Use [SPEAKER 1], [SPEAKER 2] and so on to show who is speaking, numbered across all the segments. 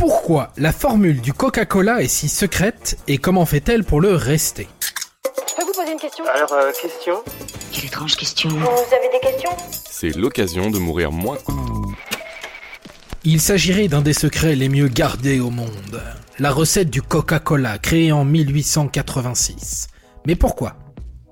[SPEAKER 1] Pourquoi la formule du Coca-Cola est si secrète et comment fait-elle pour le rester
[SPEAKER 2] Je peux vous poser une question
[SPEAKER 3] Alors, euh, question
[SPEAKER 4] Quelle étrange question.
[SPEAKER 2] Vous avez des questions
[SPEAKER 5] C'est l'occasion de mourir moins.
[SPEAKER 1] Il s'agirait d'un des secrets les mieux gardés au monde. La recette du Coca-Cola, créée en 1886. Mais pourquoi?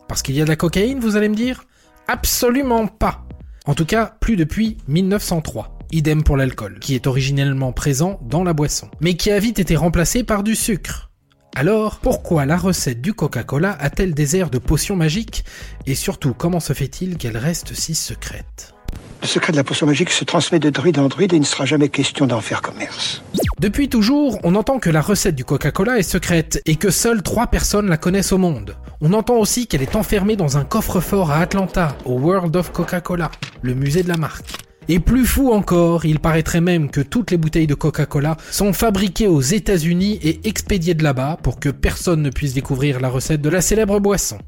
[SPEAKER 1] Parce qu'il y a de la cocaïne, vous allez me dire? Absolument pas. En tout cas, plus depuis 1903. Idem pour l'alcool, qui est originellement présent dans la boisson, mais qui a vite été remplacé par du sucre. Alors, pourquoi la recette du Coca-Cola a-t-elle des airs de potion magique? Et surtout, comment se fait-il qu'elle reste si secrète?
[SPEAKER 6] Le secret de la potion magique se transmet de druide en druide et il ne sera jamais question d'en faire commerce.
[SPEAKER 1] Depuis toujours, on entend que la recette du Coca-Cola est secrète et que seules trois personnes la connaissent au monde. On entend aussi qu'elle est enfermée dans un coffre-fort à Atlanta, au World of Coca-Cola, le musée de la marque. Et plus fou encore, il paraîtrait même que toutes les bouteilles de Coca-Cola sont fabriquées aux États-Unis et expédiées de là-bas pour que personne ne puisse découvrir la recette de la célèbre boisson.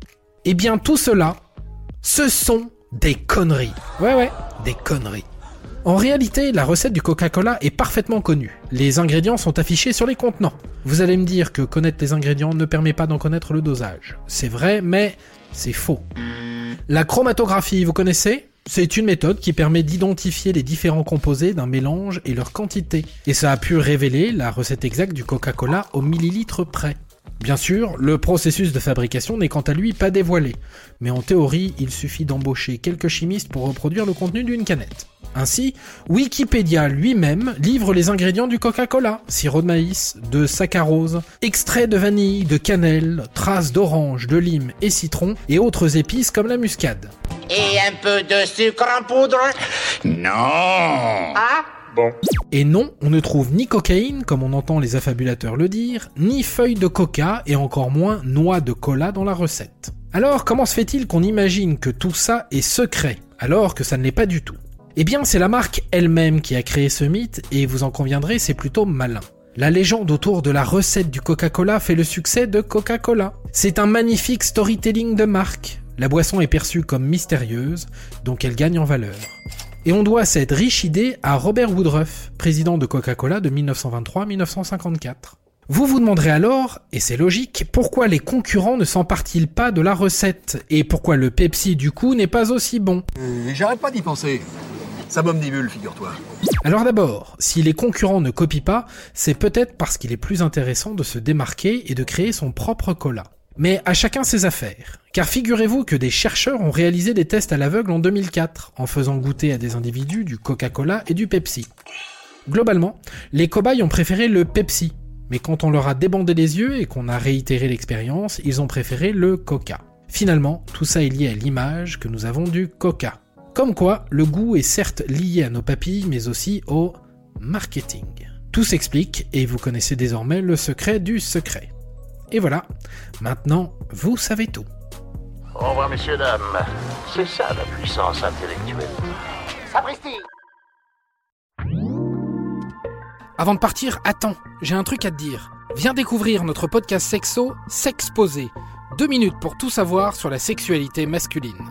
[SPEAKER 1] Eh bien tout cela, ce sont des conneries. Ouais ouais, des conneries. En réalité, la recette du Coca-Cola est parfaitement connue. Les ingrédients sont affichés sur les contenants. Vous allez me dire que connaître les ingrédients ne permet pas d'en connaître le dosage. C'est vrai, mais c'est faux. La chromatographie, vous connaissez? C'est une méthode qui permet d'identifier les différents composés d'un mélange et leur quantité. Et ça a pu révéler la recette exacte du Coca-Cola au millilitre près. Bien sûr, le processus de fabrication n'est quant à lui pas dévoilé, mais en théorie, il suffit d'embaucher quelques chimistes pour reproduire le contenu d'une canette. Ainsi, Wikipédia lui-même livre les ingrédients du Coca-Cola. Sirop de maïs, de saccharose, extrait de vanille, de cannelle, traces d'orange, de lime et citron, et autres épices comme la muscade.
[SPEAKER 7] Et un peu de sucre en poudre Non Ah
[SPEAKER 3] Bon.
[SPEAKER 1] Et non, on ne trouve ni cocaïne, comme on entend les affabulateurs le dire, ni feuilles de coca, et encore moins noix de cola dans la recette. Alors, comment se fait-il qu'on imagine que tout ça est secret, alors que ça ne l'est pas du tout? Eh bien, c'est la marque elle-même qui a créé ce mythe, et vous en conviendrez, c'est plutôt malin. La légende autour de la recette du Coca-Cola fait le succès de Coca-Cola. C'est un magnifique storytelling de marque. La boisson est perçue comme mystérieuse, donc elle gagne en valeur. Et on doit cette riche idée à Robert Woodruff, président de Coca-Cola de 1923-1954. Vous vous demanderez alors, et c'est logique, pourquoi les concurrents ne s'emparent-ils pas de la recette et pourquoi le Pepsi du coup n'est pas aussi bon?
[SPEAKER 8] Euh, J'arrête pas d'y penser. Ça m'omnibule, figure-toi.
[SPEAKER 1] Alors d'abord, si les concurrents ne copient pas, c'est peut-être parce qu'il est plus intéressant de se démarquer et de créer son propre cola. Mais à chacun ses affaires. Car figurez-vous que des chercheurs ont réalisé des tests à l'aveugle en 2004, en faisant goûter à des individus du Coca-Cola et du Pepsi. Globalement, les cobayes ont préféré le Pepsi, mais quand on leur a débandé les yeux et qu'on a réitéré l'expérience, ils ont préféré le Coca. Finalement, tout ça est lié à l'image que nous avons du Coca. Comme quoi, le goût est certes lié à nos papilles, mais aussi au marketing. Tout s'explique et vous connaissez désormais le secret du secret. Et voilà, maintenant, vous savez tout.
[SPEAKER 9] Au revoir, messieurs, dames. C'est ça la puissance intellectuelle.
[SPEAKER 7] Sapristi
[SPEAKER 1] Avant de partir, attends, j'ai un truc à te dire. Viens découvrir notre podcast sexo, S'exposer. Deux minutes pour tout savoir sur la sexualité masculine.